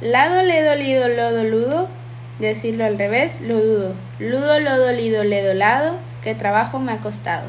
Lado, le dolido, lodo, ludo. Decirlo al revés, lo dudo. Ludo, lodo, lido, ledo, lado. Que trabajo me ha costado.